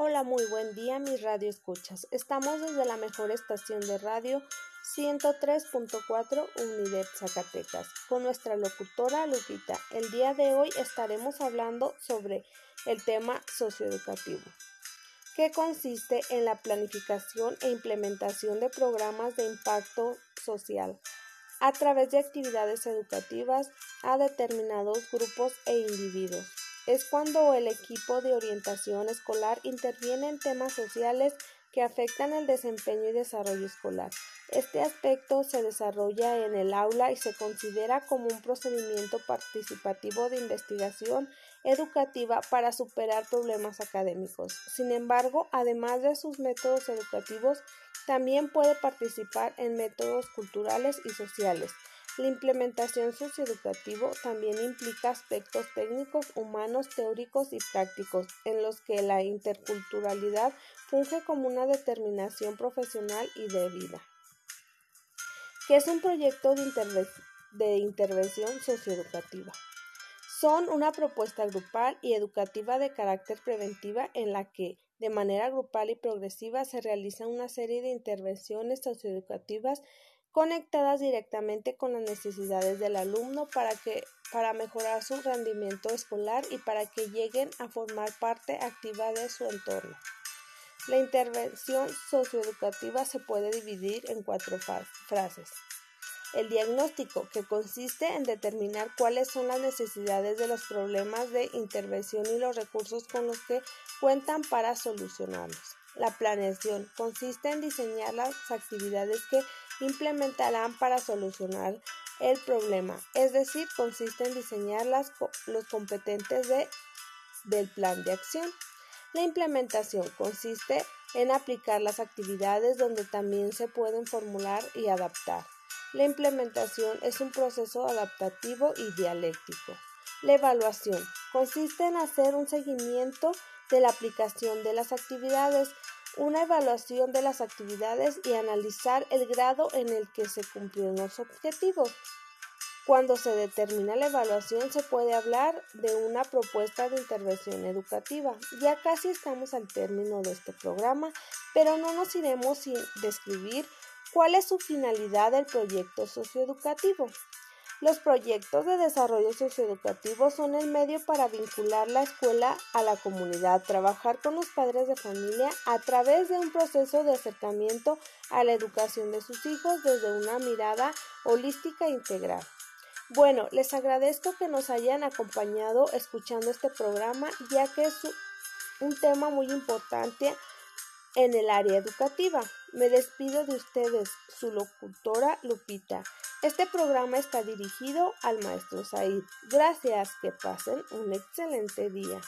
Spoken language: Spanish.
Hola, muy buen día, mis radio escuchas. Estamos desde la mejor estación de radio 103.4 Unidad Zacatecas con nuestra locutora Lupita. El día de hoy estaremos hablando sobre el tema socioeducativo, que consiste en la planificación e implementación de programas de impacto social a través de actividades educativas a determinados grupos e individuos es cuando el equipo de orientación escolar interviene en temas sociales que afectan el desempeño y desarrollo escolar. Este aspecto se desarrolla en el aula y se considera como un procedimiento participativo de investigación educativa para superar problemas académicos. Sin embargo, además de sus métodos educativos, también puede participar en métodos culturales y sociales. La implementación socioeducativa también implica aspectos técnicos, humanos, teóricos y prácticos, en los que la interculturalidad funge como una determinación profesional y de vida. ¿Qué es un proyecto de, de intervención socioeducativa? Son una propuesta grupal y educativa de carácter preventiva en la que, de manera grupal y progresiva, se realiza una serie de intervenciones socioeducativas conectadas directamente con las necesidades del alumno para que para mejorar su rendimiento escolar y para que lleguen a formar parte activa de su entorno. La intervención socioeducativa se puede dividir en cuatro frases. El diagnóstico, que consiste en determinar cuáles son las necesidades de los problemas de intervención y los recursos con los que cuentan para solucionarlos. La planeación consiste en diseñar las actividades que implementarán para solucionar el problema, es decir, consiste en diseñar las, los competentes de, del plan de acción. La implementación consiste en aplicar las actividades donde también se pueden formular y adaptar. La implementación es un proceso adaptativo y dialéctico. La evaluación consiste en hacer un seguimiento de la aplicación de las actividades, una evaluación de las actividades y analizar el grado en el que se cumplieron los objetivos. Cuando se determina la evaluación se puede hablar de una propuesta de intervención educativa. Ya casi estamos al término de este programa, pero no nos iremos sin describir cuál es su finalidad del proyecto socioeducativo. Los proyectos de desarrollo socioeducativo son el medio para vincular la escuela a la comunidad, trabajar con los padres de familia a través de un proceso de acercamiento a la educación de sus hijos desde una mirada holística e integral. Bueno, les agradezco que nos hayan acompañado escuchando este programa, ya que es un tema muy importante en el área educativa. Me despido de ustedes, su locutora Lupita. Este programa está dirigido al maestro Said. Gracias, que pasen un excelente día.